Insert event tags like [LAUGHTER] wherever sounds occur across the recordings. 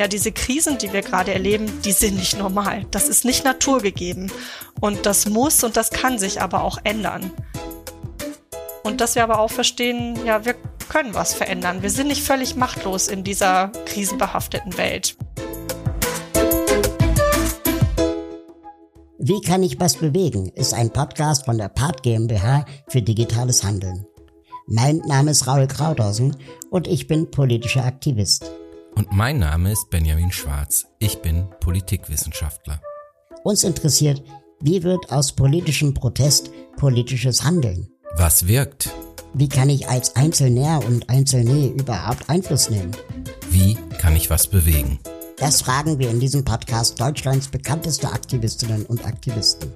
ja, diese Krisen, die wir gerade erleben, die sind nicht normal. Das ist nicht naturgegeben. Und das muss und das kann sich aber auch ändern. Und dass wir aber auch verstehen, ja, wir können was verändern. Wir sind nicht völlig machtlos in dieser krisenbehafteten Welt. Wie kann ich was bewegen? ist ein Podcast von der Part GmbH für digitales Handeln. Mein Name ist Raul Krauthausen und ich bin politischer Aktivist. Und mein Name ist Benjamin Schwarz. Ich bin Politikwissenschaftler. Uns interessiert, wie wird aus politischem Protest politisches Handeln? Was wirkt? Wie kann ich als Einzelner und Einzelne überhaupt Einfluss nehmen? Wie kann ich was bewegen? Das fragen wir in diesem Podcast Deutschlands bekannteste Aktivistinnen und Aktivisten.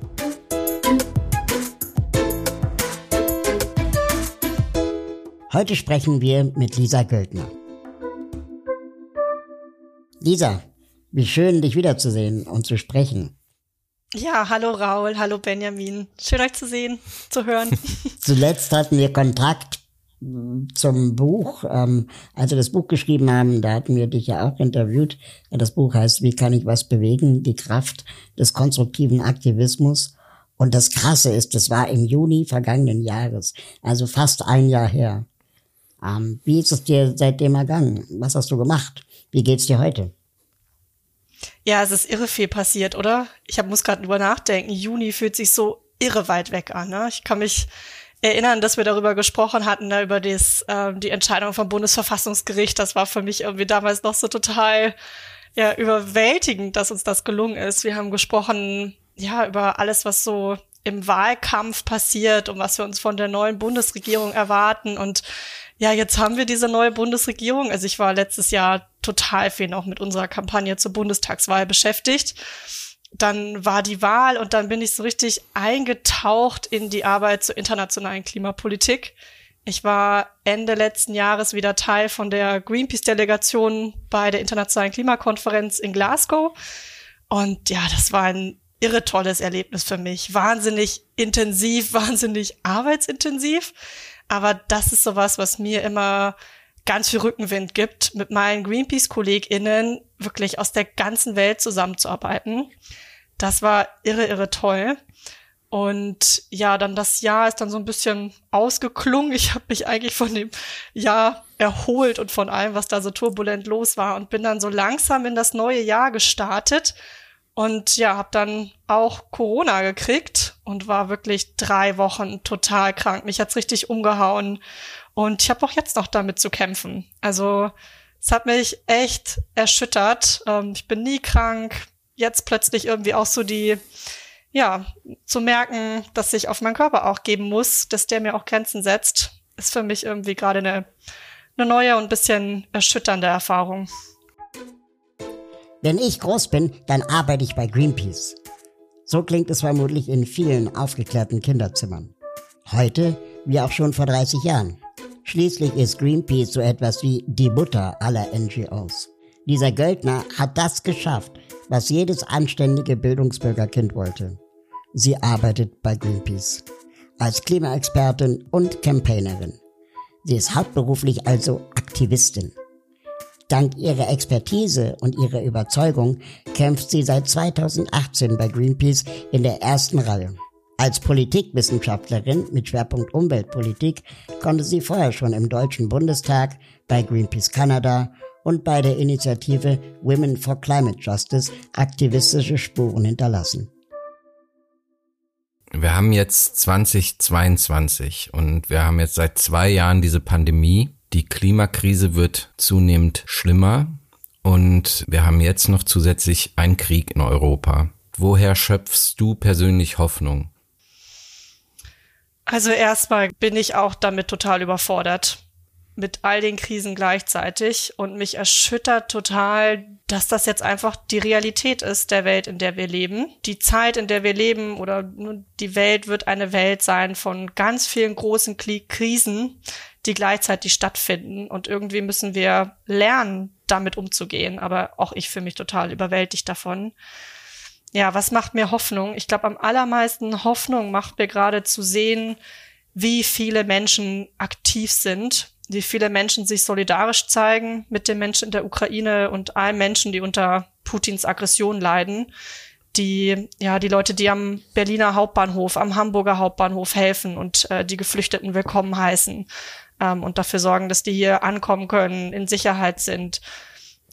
Heute sprechen wir mit Lisa Göldner. Lisa, wie schön, dich wiederzusehen und zu sprechen. Ja, hallo Raul, hallo Benjamin. Schön euch zu sehen, zu hören. [LAUGHS] Zuletzt hatten wir Kontakt zum Buch. Ähm, als wir das Buch geschrieben haben, da hatten wir dich ja auch interviewt. Das Buch heißt Wie kann ich was bewegen? Die Kraft des konstruktiven Aktivismus. Und das Krasse ist, das war im Juni vergangenen Jahres, also fast ein Jahr her. Ähm, wie ist es dir seitdem ergangen? Was hast du gemacht? Wie geht's dir heute? Ja, es ist irre viel passiert, oder? Ich hab, muss gerade drüber nachdenken. Juni fühlt sich so irre weit weg an. Ne? Ich kann mich erinnern, dass wir darüber gesprochen hatten, ne, über das, äh, die Entscheidung vom Bundesverfassungsgericht. Das war für mich irgendwie damals noch so total ja, überwältigend, dass uns das gelungen ist. Wir haben gesprochen, ja, über alles, was so im Wahlkampf passiert und was wir uns von der neuen Bundesregierung erwarten. Und ja, jetzt haben wir diese neue Bundesregierung. Also ich war letztes Jahr total viel noch mit unserer Kampagne zur Bundestagswahl beschäftigt. Dann war die Wahl und dann bin ich so richtig eingetaucht in die Arbeit zur internationalen Klimapolitik. Ich war Ende letzten Jahres wieder Teil von der Greenpeace-Delegation bei der internationalen Klimakonferenz in Glasgow. Und ja, das war ein irre tolles Erlebnis für mich. Wahnsinnig intensiv, [LAUGHS] wahnsinnig arbeitsintensiv. Aber das ist sowas, was mir immer ganz viel Rückenwind gibt, mit meinen Greenpeace-KollegInnen wirklich aus der ganzen Welt zusammenzuarbeiten. Das war irre, irre toll. Und ja, dann das Jahr ist dann so ein bisschen ausgeklungen. Ich habe mich eigentlich von dem Jahr erholt und von allem, was da so turbulent los war und bin dann so langsam in das neue Jahr gestartet und ja, habe dann auch Corona gekriegt und war wirklich drei Wochen total krank. Mich hat's richtig umgehauen und ich habe auch jetzt noch damit zu kämpfen. Also es hat mich echt erschüttert. Ähm, ich bin nie krank. Jetzt plötzlich irgendwie auch so die, ja, zu merken, dass ich auf meinen Körper auch geben muss, dass der mir auch Grenzen setzt, ist für mich irgendwie gerade eine, eine neue und bisschen erschütternde Erfahrung. Wenn ich groß bin, dann arbeite ich bei Greenpeace. So klingt es vermutlich in vielen aufgeklärten Kinderzimmern. Heute wie auch schon vor 30 Jahren. Schließlich ist Greenpeace so etwas wie die Mutter aller NGOs. Dieser Göldner hat das geschafft, was jedes anständige Bildungsbürgerkind wollte. Sie arbeitet bei Greenpeace als Klimaexpertin und Campaignerin. Sie ist hauptberuflich also Aktivistin. Dank ihrer Expertise und ihrer Überzeugung kämpft sie seit 2018 bei Greenpeace in der ersten Reihe. Als Politikwissenschaftlerin mit Schwerpunkt Umweltpolitik konnte sie vorher schon im Deutschen Bundestag, bei Greenpeace Canada und bei der Initiative Women for Climate Justice aktivistische Spuren hinterlassen. Wir haben jetzt 2022 und wir haben jetzt seit zwei Jahren diese Pandemie die Klimakrise wird zunehmend schlimmer und wir haben jetzt noch zusätzlich einen Krieg in Europa. Woher schöpfst du persönlich Hoffnung? Also erstmal bin ich auch damit total überfordert mit all den Krisen gleichzeitig und mich erschüttert total, dass das jetzt einfach die Realität ist der Welt, in der wir leben. Die Zeit, in der wir leben oder die Welt wird eine Welt sein von ganz vielen großen Krisen, die gleichzeitig stattfinden. Und irgendwie müssen wir lernen, damit umzugehen. Aber auch ich fühle mich total überwältigt davon. Ja, was macht mir Hoffnung? Ich glaube, am allermeisten Hoffnung macht mir gerade zu sehen, wie viele Menschen aktiv sind wie viele Menschen sich solidarisch zeigen mit den Menschen in der Ukraine und allen Menschen, die unter Putins Aggression leiden, die ja die Leute, die am Berliner Hauptbahnhof, am Hamburger Hauptbahnhof helfen und äh, die Geflüchteten willkommen heißen ähm, und dafür sorgen, dass die hier ankommen können, in Sicherheit sind.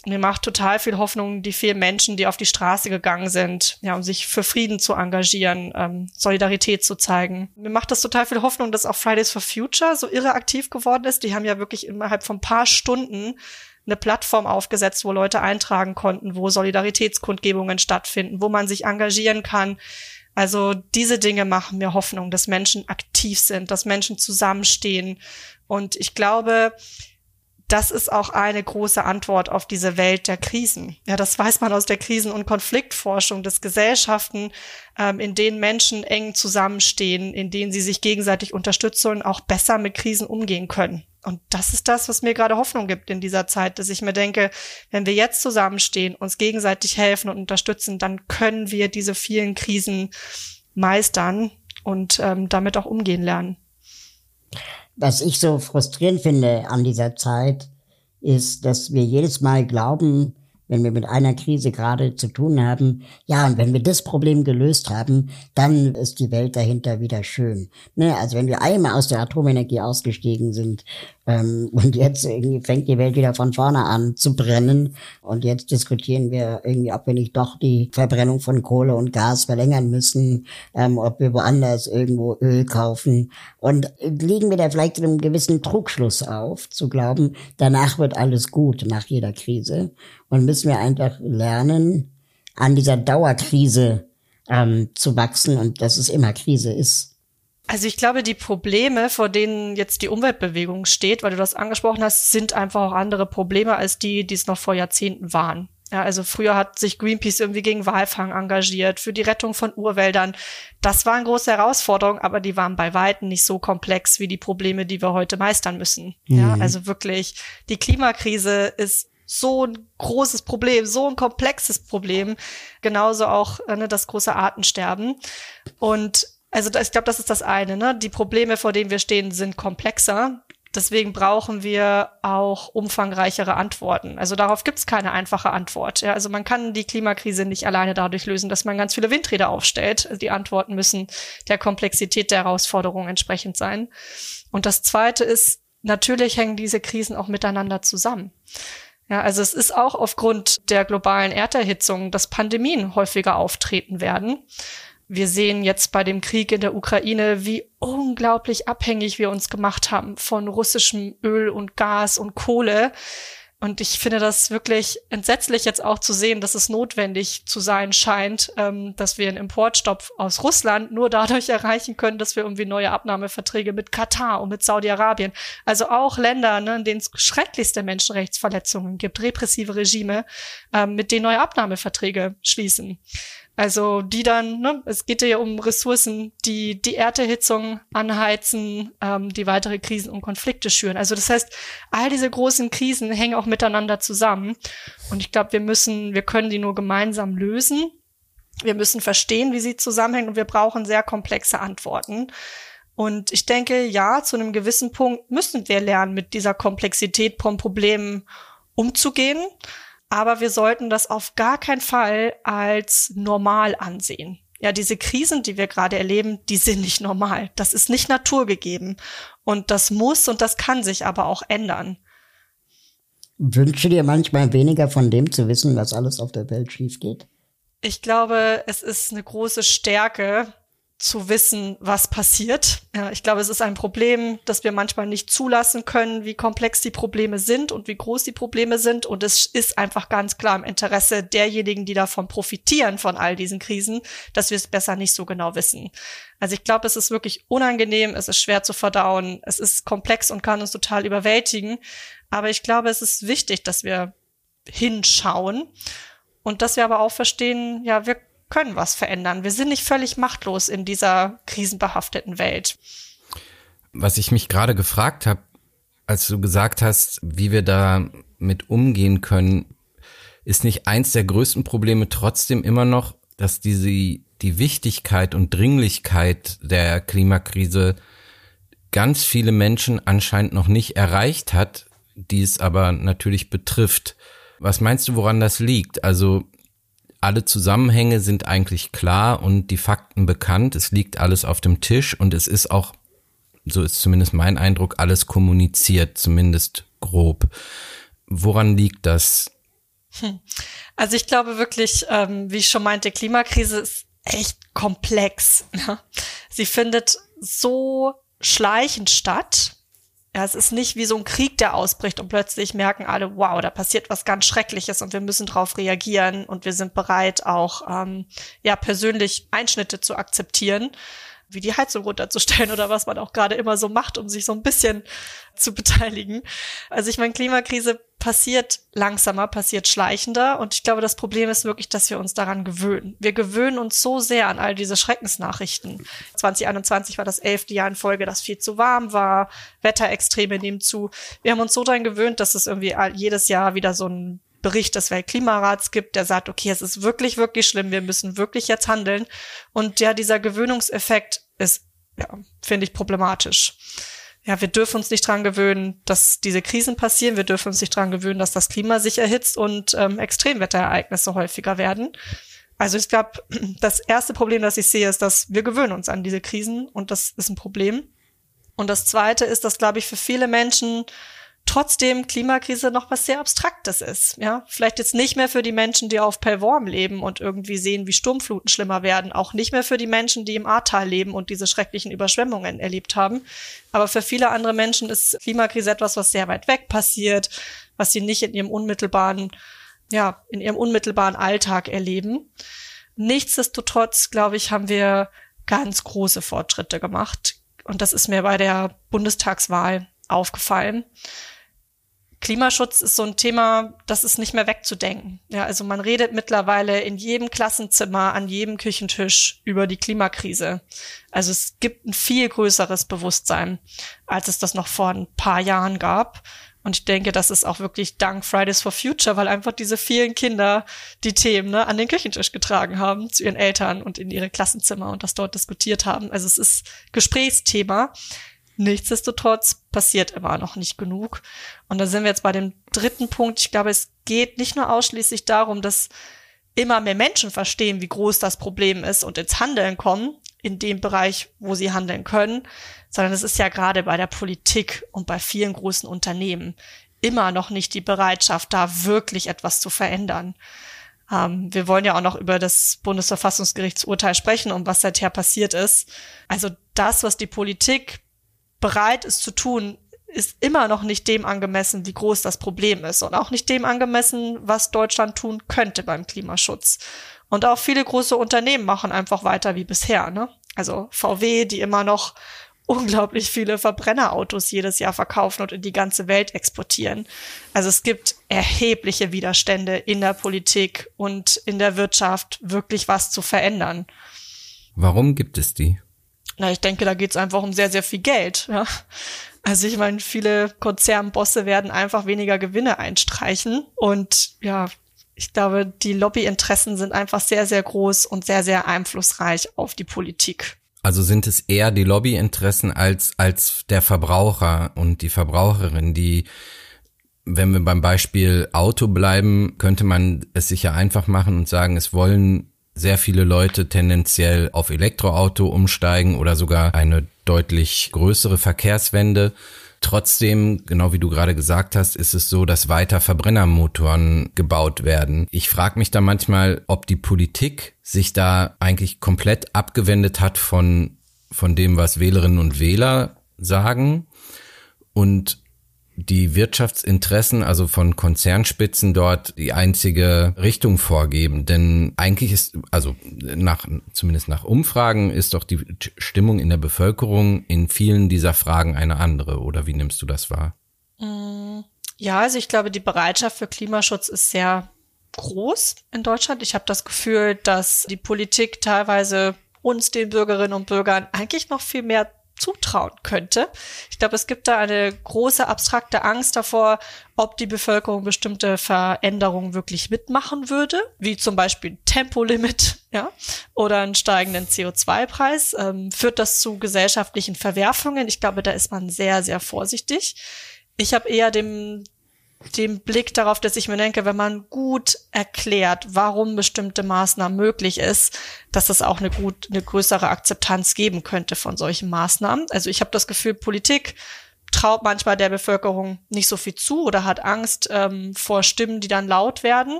Mir macht total viel Hoffnung die vielen Menschen, die auf die Straße gegangen sind, ja, um sich für Frieden zu engagieren, ähm, Solidarität zu zeigen. Mir macht das total viel Hoffnung, dass auch Fridays for Future so irre aktiv geworden ist. Die haben ja wirklich innerhalb von paar Stunden eine Plattform aufgesetzt, wo Leute eintragen konnten, wo Solidaritätskundgebungen stattfinden, wo man sich engagieren kann. Also diese Dinge machen mir Hoffnung, dass Menschen aktiv sind, dass Menschen zusammenstehen. Und ich glaube, das ist auch eine große Antwort auf diese Welt der Krisen. Ja, das weiß man aus der Krisen- und Konfliktforschung, dass Gesellschaften, ähm, in denen Menschen eng zusammenstehen, in denen sie sich gegenseitig unterstützen, auch besser mit Krisen umgehen können. Und das ist das, was mir gerade Hoffnung gibt in dieser Zeit, dass ich mir denke, wenn wir jetzt zusammenstehen, uns gegenseitig helfen und unterstützen, dann können wir diese vielen Krisen meistern und ähm, damit auch umgehen lernen. Was ich so frustrierend finde an dieser Zeit, ist, dass wir jedes Mal glauben, wenn wir mit einer Krise gerade zu tun haben, ja, und wenn wir das Problem gelöst haben, dann ist die Welt dahinter wieder schön. Ne? Also wenn wir einmal aus der Atomenergie ausgestiegen sind, ähm, [LAUGHS] und jetzt irgendwie fängt die Welt wieder von vorne an zu brennen. Und jetzt diskutieren wir irgendwie, ob wir nicht doch die Verbrennung von Kohle und Gas verlängern müssen, ähm, ob wir woanders irgendwo Öl kaufen. Und liegen wir da vielleicht in einem gewissen Trugschluss auf, zu glauben, danach wird alles gut nach jeder Krise. Und müssen wir einfach lernen, an dieser Dauerkrise ähm, zu wachsen und dass es immer Krise ist. Also ich glaube, die Probleme, vor denen jetzt die Umweltbewegung steht, weil du das angesprochen hast, sind einfach auch andere Probleme als die, die es noch vor Jahrzehnten waren. Ja, also früher hat sich Greenpeace irgendwie gegen Walfang engagiert, für die Rettung von Urwäldern. Das waren große Herausforderungen, aber die waren bei Weitem nicht so komplex wie die Probleme, die wir heute meistern müssen. Mhm. Ja, also wirklich, die Klimakrise ist so ein großes Problem, so ein komplexes Problem. Genauso auch äh, ne, das große Artensterben. Und also ich glaube, das ist das eine. Ne? Die Probleme, vor denen wir stehen, sind komplexer. Deswegen brauchen wir auch umfangreichere Antworten. Also darauf gibt es keine einfache Antwort. Ja, also man kann die Klimakrise nicht alleine dadurch lösen, dass man ganz viele Windräder aufstellt. Also die Antworten müssen der Komplexität der Herausforderung entsprechend sein. Und das Zweite ist, natürlich hängen diese Krisen auch miteinander zusammen. Ja, also es ist auch aufgrund der globalen Erderhitzung, dass Pandemien häufiger auftreten werden. Wir sehen jetzt bei dem Krieg in der Ukraine, wie unglaublich abhängig wir uns gemacht haben von russischem Öl und Gas und Kohle. Und ich finde das wirklich entsetzlich jetzt auch zu sehen, dass es notwendig zu sein scheint, ähm, dass wir einen Importstopp aus Russland nur dadurch erreichen können, dass wir irgendwie neue Abnahmeverträge mit Katar und mit Saudi-Arabien, also auch Länder, ne, in denen es schrecklichste Menschenrechtsverletzungen gibt, repressive Regime, ähm, mit denen neue Abnahmeverträge schließen. Also die dann, ne, es geht ja um Ressourcen, die die Erderhitzung anheizen, ähm, die weitere Krisen und Konflikte schüren. Also das heißt, all diese großen Krisen hängen auch miteinander zusammen. Und ich glaube, wir müssen, wir können die nur gemeinsam lösen. Wir müssen verstehen, wie sie zusammenhängen und wir brauchen sehr komplexe Antworten. Und ich denke, ja, zu einem gewissen Punkt müssen wir lernen, mit dieser Komplexität von Problemen umzugehen. Aber wir sollten das auf gar keinen Fall als normal ansehen. Ja, diese Krisen, die wir gerade erleben, die sind nicht normal. Das ist nicht naturgegeben. Und das muss und das kann sich aber auch ändern. Wünsche dir manchmal weniger von dem zu wissen, was alles auf der Welt schief geht? Ich glaube, es ist eine große Stärke, zu wissen, was passiert. Ja, ich glaube, es ist ein Problem, dass wir manchmal nicht zulassen können, wie komplex die Probleme sind und wie groß die Probleme sind. Und es ist einfach ganz klar im Interesse derjenigen, die davon profitieren, von all diesen Krisen, dass wir es besser nicht so genau wissen. Also ich glaube, es ist wirklich unangenehm, es ist schwer zu verdauen, es ist komplex und kann uns total überwältigen. Aber ich glaube, es ist wichtig, dass wir hinschauen und dass wir aber auch verstehen, ja, wir können was verändern. Wir sind nicht völlig machtlos in dieser krisenbehafteten Welt. Was ich mich gerade gefragt habe, als du gesagt hast, wie wir da mit umgehen können, ist nicht eins der größten Probleme trotzdem immer noch, dass diese die Wichtigkeit und Dringlichkeit der Klimakrise ganz viele Menschen anscheinend noch nicht erreicht hat, die es aber natürlich betrifft. Was meinst du, woran das liegt? Also alle Zusammenhänge sind eigentlich klar und die Fakten bekannt. Es liegt alles auf dem Tisch und es ist auch, so ist zumindest mein Eindruck, alles kommuniziert, zumindest grob. Woran liegt das? Hm. Also ich glaube wirklich, ähm, wie ich schon meinte, Klimakrise ist echt komplex. Sie findet so schleichend statt. Ja, es ist nicht wie so ein Krieg, der ausbricht und plötzlich merken alle, wow, da passiert was ganz Schreckliches und wir müssen darauf reagieren und wir sind bereit, auch ähm, ja persönlich Einschnitte zu akzeptieren, wie die Heizung runterzustellen oder was man auch gerade immer so macht, um sich so ein bisschen zu beteiligen. Also ich meine, Klimakrise passiert langsamer, passiert schleichender und ich glaube, das Problem ist wirklich, dass wir uns daran gewöhnen. Wir gewöhnen uns so sehr an all diese Schreckensnachrichten. 2021 war das elfte Jahr in Folge, dass viel zu warm war, Wetterextreme nehmen zu. Wir haben uns so daran gewöhnt, dass es irgendwie jedes Jahr wieder so ein Bericht des Weltklimarats gibt, der sagt, okay, es ist wirklich, wirklich schlimm, wir müssen wirklich jetzt handeln. Und ja, dieser Gewöhnungseffekt ist, ja, finde ich problematisch ja, wir dürfen uns nicht dran gewöhnen, dass diese Krisen passieren. Wir dürfen uns nicht dran gewöhnen, dass das Klima sich erhitzt und ähm, Extremwetterereignisse häufiger werden. Also ich glaube, [CLEARS THROAT] das erste Problem, das ich sehe, ist, dass wir gewöhnen uns an diese Krisen und das ist ein Problem. Und das zweite ist, dass, glaube ich, für viele Menschen trotzdem Klimakrise noch was sehr Abstraktes ist. Ja, vielleicht jetzt nicht mehr für die Menschen, die auf Pellworm leben und irgendwie sehen, wie Sturmfluten schlimmer werden, auch nicht mehr für die Menschen, die im Ahrtal leben und diese schrecklichen Überschwemmungen erlebt haben. Aber für viele andere Menschen ist Klimakrise etwas, was sehr weit weg passiert, was sie nicht in ihrem unmittelbaren, ja, in ihrem unmittelbaren Alltag erleben. Nichtsdestotrotz, glaube ich, haben wir ganz große Fortschritte gemacht. Und das ist mir bei der Bundestagswahl aufgefallen. Klimaschutz ist so ein Thema, das ist nicht mehr wegzudenken. Ja, also man redet mittlerweile in jedem Klassenzimmer, an jedem Küchentisch über die Klimakrise. Also es gibt ein viel größeres Bewusstsein, als es das noch vor ein paar Jahren gab. Und ich denke, das ist auch wirklich dank Fridays for Future, weil einfach diese vielen Kinder die Themen ne, an den Küchentisch getragen haben zu ihren Eltern und in ihre Klassenzimmer und das dort diskutiert haben. Also es ist Gesprächsthema. Nichtsdestotrotz passiert immer noch nicht genug. Und da sind wir jetzt bei dem dritten Punkt. Ich glaube, es geht nicht nur ausschließlich darum, dass immer mehr Menschen verstehen, wie groß das Problem ist und ins Handeln kommen, in dem Bereich, wo sie handeln können, sondern es ist ja gerade bei der Politik und bei vielen großen Unternehmen immer noch nicht die Bereitschaft, da wirklich etwas zu verändern. Ähm, wir wollen ja auch noch über das Bundesverfassungsgerichtsurteil sprechen und was seither passiert ist. Also das, was die Politik bereit ist zu tun, ist immer noch nicht dem angemessen, wie groß das Problem ist und auch nicht dem angemessen, was Deutschland tun könnte beim Klimaschutz. Und auch viele große Unternehmen machen einfach weiter wie bisher. Ne? Also VW, die immer noch unglaublich viele Verbrennerautos jedes Jahr verkaufen und in die ganze Welt exportieren. Also es gibt erhebliche Widerstände in der Politik und in der Wirtschaft, wirklich was zu verändern. Warum gibt es die? Na, ich denke, da geht's einfach um sehr, sehr viel Geld. Ja. Also ich meine, viele Konzernbosse werden einfach weniger Gewinne einstreichen. Und ja, ich glaube, die Lobbyinteressen sind einfach sehr, sehr groß und sehr, sehr einflussreich auf die Politik. Also sind es eher die Lobbyinteressen als, als der Verbraucher und die Verbraucherin, die wenn wir beim Beispiel Auto bleiben, könnte man es sich ja einfach machen und sagen, es wollen sehr viele Leute tendenziell auf Elektroauto umsteigen oder sogar eine deutlich größere Verkehrswende. Trotzdem, genau wie du gerade gesagt hast, ist es so, dass weiter Verbrennermotoren gebaut werden. Ich frage mich da manchmal, ob die Politik sich da eigentlich komplett abgewendet hat von, von dem, was Wählerinnen und Wähler sagen und die Wirtschaftsinteressen, also von Konzernspitzen dort die einzige Richtung vorgeben. Denn eigentlich ist, also nach, zumindest nach Umfragen ist doch die Stimmung in der Bevölkerung in vielen dieser Fragen eine andere. Oder wie nimmst du das wahr? Mm, ja, also ich glaube, die Bereitschaft für Klimaschutz ist sehr groß in Deutschland. Ich habe das Gefühl, dass die Politik teilweise uns, den Bürgerinnen und Bürgern, eigentlich noch viel mehr zutrauen könnte. Ich glaube, es gibt da eine große abstrakte Angst davor, ob die Bevölkerung bestimmte Veränderungen wirklich mitmachen würde, wie zum Beispiel Tempolimit, [LAUGHS] ja, oder einen steigenden CO2-Preis. Ähm, führt das zu gesellschaftlichen Verwerfungen? Ich glaube, da ist man sehr, sehr vorsichtig. Ich habe eher dem den Blick darauf, dass ich mir denke, wenn man gut erklärt, warum bestimmte Maßnahmen möglich ist, dass es auch eine gut eine größere Akzeptanz geben könnte von solchen Maßnahmen. Also ich habe das Gefühl, Politik traut manchmal der Bevölkerung nicht so viel zu oder hat Angst ähm, vor Stimmen, die dann laut werden.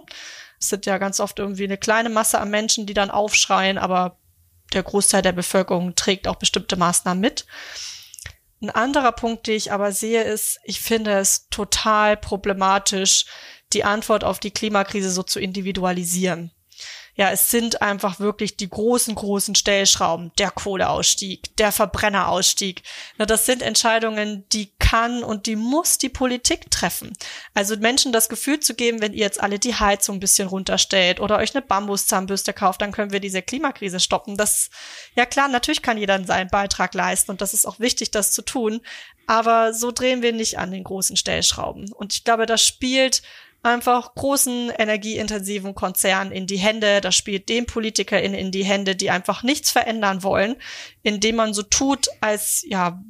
Es sind ja ganz oft irgendwie eine kleine Masse an Menschen, die dann aufschreien, aber der Großteil der Bevölkerung trägt auch bestimmte Maßnahmen mit. Ein anderer Punkt, den ich aber sehe, ist, ich finde es total problematisch, die Antwort auf die Klimakrise so zu individualisieren ja, es sind einfach wirklich die großen, großen Stellschrauben, der Kohleausstieg, der Verbrennerausstieg. Na, das sind Entscheidungen, die kann und die muss die Politik treffen. Also Menschen das Gefühl zu geben, wenn ihr jetzt alle die Heizung ein bisschen runterstellt oder euch eine Bambuszahnbürste kauft, dann können wir diese Klimakrise stoppen. Das, ja klar, natürlich kann jeder seinen Beitrag leisten und das ist auch wichtig, das zu tun. Aber so drehen wir nicht an den großen Stellschrauben. Und ich glaube, das spielt einfach großen energieintensiven Konzernen in die Hände. Das spielt den PolitikerInnen in die Hände, die einfach nichts verändern wollen, indem man so tut, als ja,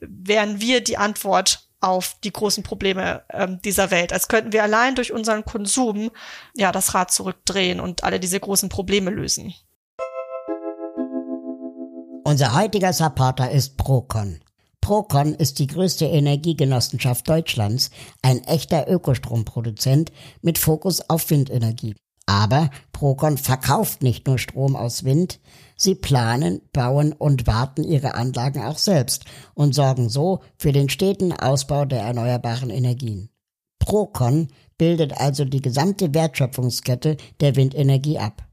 wären wir die Antwort auf die großen Probleme ähm, dieser Welt. Als könnten wir allein durch unseren Konsum ja das Rad zurückdrehen und alle diese großen Probleme lösen. Unser heutiger Supporter ist Procon. Procon ist die größte Energiegenossenschaft Deutschlands, ein echter Ökostromproduzent mit Fokus auf Windenergie. Aber Procon verkauft nicht nur Strom aus Wind, sie planen, bauen und warten ihre Anlagen auch selbst und sorgen so für den steten Ausbau der erneuerbaren Energien. Procon bildet also die gesamte Wertschöpfungskette der Windenergie ab.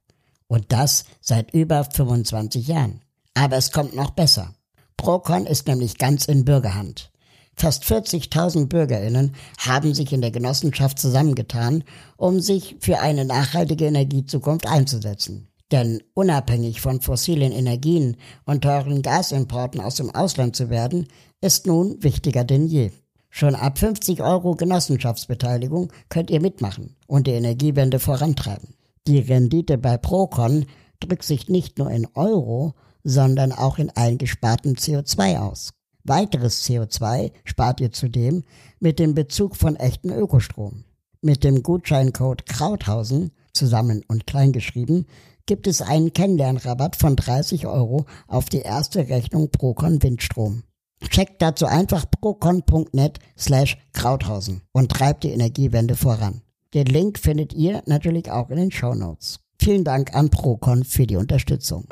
Und das seit über 25 Jahren. Aber es kommt noch besser. Procon ist nämlich ganz in Bürgerhand. Fast 40.000 Bürgerinnen haben sich in der Genossenschaft zusammengetan, um sich für eine nachhaltige Energiezukunft einzusetzen. Denn unabhängig von fossilen Energien und teuren Gasimporten aus dem Ausland zu werden, ist nun wichtiger denn je. Schon ab 50 Euro Genossenschaftsbeteiligung könnt ihr mitmachen und die Energiewende vorantreiben. Die Rendite bei Procon drückt sich nicht nur in Euro, sondern auch in eingespartem CO2 aus. Weiteres CO2 spart ihr zudem mit dem Bezug von echten Ökostrom. Mit dem Gutscheincode Krauthausen, zusammen und kleingeschrieben, gibt es einen Kennenlernrabatt von 30 Euro auf die erste Rechnung Procon Windstrom. Checkt dazu einfach procon.net slash Krauthausen und treibt die Energiewende voran. Den Link findet ihr natürlich auch in den Show Notes. Vielen Dank an Procon für die Unterstützung.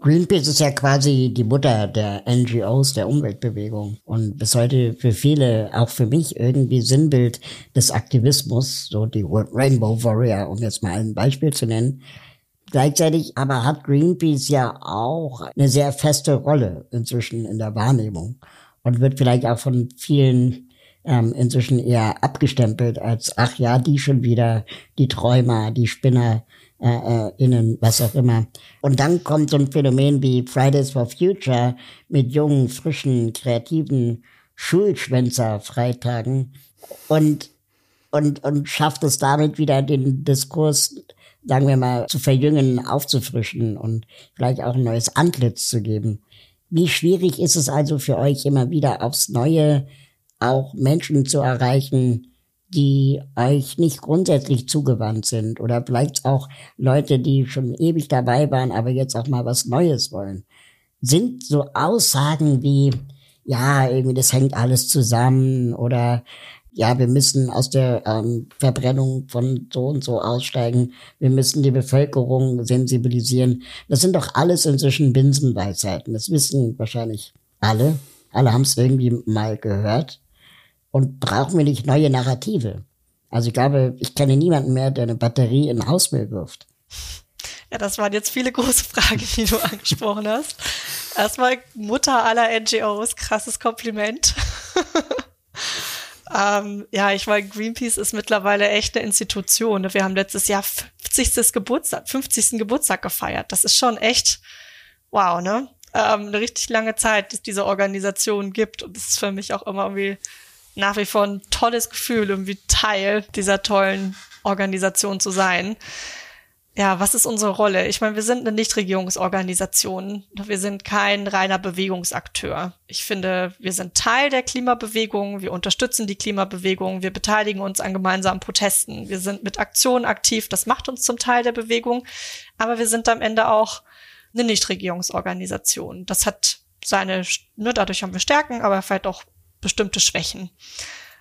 Greenpeace ist ja quasi die Mutter der NGOs, der Umweltbewegung und bis heute für viele, auch für mich, irgendwie Sinnbild des Aktivismus, so die Rainbow Warrior, um jetzt mal ein Beispiel zu nennen. Gleichzeitig aber hat Greenpeace ja auch eine sehr feste Rolle inzwischen in der Wahrnehmung und wird vielleicht auch von vielen ähm, inzwischen eher abgestempelt als, ach ja, die schon wieder, die Träumer, die Spinner, äh, äh, innen, was auch immer. Und dann kommt so ein Phänomen wie Fridays for Future mit jungen, frischen, kreativen Schulschwänzer-Freitagen und, und, und schafft es damit wieder den Diskurs, sagen wir mal, zu verjüngen, aufzufrischen und vielleicht auch ein neues Antlitz zu geben. Wie schwierig ist es also für euch immer wieder aufs Neue auch Menschen zu erreichen, die euch nicht grundsätzlich zugewandt sind oder vielleicht auch Leute, die schon ewig dabei waren, aber jetzt auch mal was Neues wollen. Sind so Aussagen wie, ja, irgendwie das hängt alles zusammen oder ja, wir müssen aus der ähm, Verbrennung von so und so aussteigen, wir müssen die Bevölkerung sensibilisieren. Das sind doch alles inzwischen Binsenweisheiten. Das wissen wahrscheinlich alle. Alle haben es irgendwie mal gehört und brauchen wir nicht neue Narrative. Also ich glaube, ich kenne niemanden mehr, der eine Batterie in Hausmüll wirft. Ja, das waren jetzt viele große Fragen, die du [LAUGHS] angesprochen hast. Erstmal Mutter aller NGOs, krasses Kompliment. [LAUGHS] ähm, ja, ich meine, Greenpeace ist mittlerweile echt eine Institution. Wir haben letztes Jahr 50. Geburtstag, 50. Geburtstag gefeiert. Das ist schon echt wow, ne? Ähm, eine richtig lange Zeit, dass diese Organisation gibt. Und das ist für mich auch immer irgendwie nach wie vor ein tolles Gefühl, irgendwie Teil dieser tollen Organisation zu sein ja, was ist unsere Rolle? Ich meine, wir sind eine Nichtregierungsorganisation. Wir sind kein reiner Bewegungsakteur. Ich finde, wir sind Teil der Klimabewegung. Wir unterstützen die Klimabewegung. Wir beteiligen uns an gemeinsamen Protesten. Wir sind mit Aktionen aktiv. Das macht uns zum Teil der Bewegung. Aber wir sind am Ende auch eine Nichtregierungsorganisation. Das hat seine, ne, dadurch haben wir Stärken, aber vielleicht auch bestimmte Schwächen.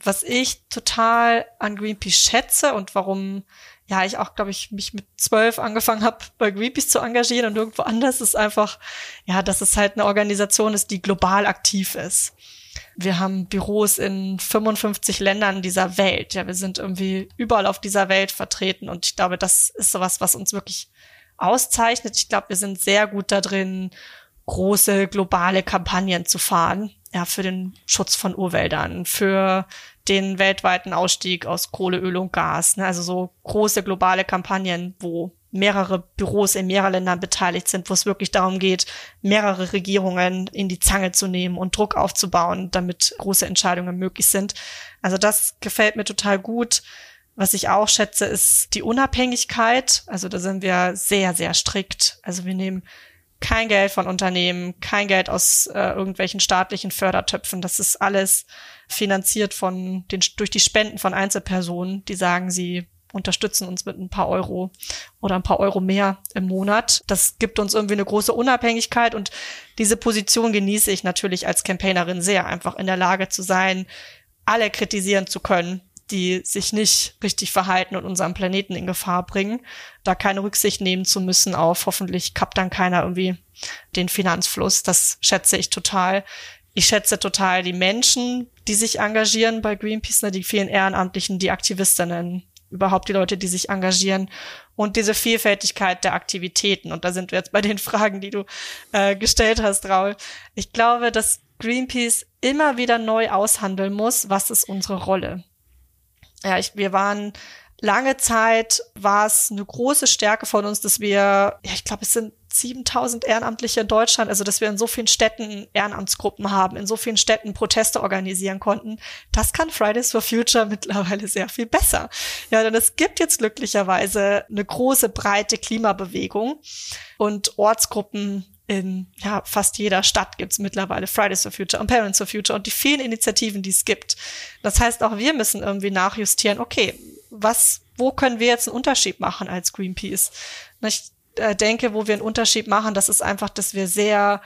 Was ich total an Greenpeace schätze und warum ja, ich auch, glaube ich, mich mit zwölf angefangen habe, bei Greenpeace zu engagieren und irgendwo anders ist einfach, ja, dass es halt eine Organisation ist, die global aktiv ist. Wir haben Büros in 55 Ländern dieser Welt. Ja, wir sind irgendwie überall auf dieser Welt vertreten und ich glaube, das ist sowas, was uns wirklich auszeichnet. Ich glaube, wir sind sehr gut da drin, große globale Kampagnen zu fahren. Ja, für den Schutz von Urwäldern, für den weltweiten Ausstieg aus Kohle, Öl und Gas. Ne? Also so große globale Kampagnen, wo mehrere Büros in mehreren Ländern beteiligt sind, wo es wirklich darum geht, mehrere Regierungen in die Zange zu nehmen und Druck aufzubauen, damit große Entscheidungen möglich sind. Also das gefällt mir total gut. Was ich auch schätze, ist die Unabhängigkeit. Also da sind wir sehr, sehr strikt. Also wir nehmen kein Geld von Unternehmen, kein Geld aus äh, irgendwelchen staatlichen Fördertöpfen. Das ist alles finanziert von den, durch die Spenden von Einzelpersonen, die sagen, sie unterstützen uns mit ein paar Euro oder ein paar Euro mehr im Monat. Das gibt uns irgendwie eine große Unabhängigkeit und diese Position genieße ich natürlich als Campaignerin sehr, einfach in der Lage zu sein, alle kritisieren zu können, die sich nicht richtig verhalten und unseren Planeten in Gefahr bringen, da keine Rücksicht nehmen zu müssen auf, hoffentlich kappt dann keiner irgendwie den Finanzfluss. Das schätze ich total. Ich schätze total die Menschen, die sich engagieren bei Greenpeace, ne, die vielen Ehrenamtlichen, die Aktivistinnen, überhaupt die Leute, die sich engagieren und diese Vielfältigkeit der Aktivitäten. Und da sind wir jetzt bei den [LAUGHS] Fragen, die du äh, gestellt hast, Raul. Ich glaube, dass Greenpeace immer wieder neu aushandeln muss, was ist unsere Rolle. Ja, ich, wir waren lange Zeit war es eine große Stärke von uns, dass wir, ja, ich glaube, es sind 7000 Ehrenamtliche in Deutschland, also dass wir in so vielen Städten Ehrenamtsgruppen haben, in so vielen Städten Proteste organisieren konnten. Das kann Fridays for Future [LAUGHS] mittlerweile sehr viel besser. Ja, denn es gibt jetzt glücklicherweise eine große, breite Klimabewegung und Ortsgruppen in ja, fast jeder Stadt gibt's mittlerweile Fridays for Future und Parents for Future und die vielen Initiativen, die es gibt. Das heißt, auch wir müssen irgendwie nachjustieren, okay, was, wo können wir jetzt einen Unterschied machen als Greenpeace? Ich äh, denke, wo wir einen Unterschied machen, das ist einfach, dass wir sehr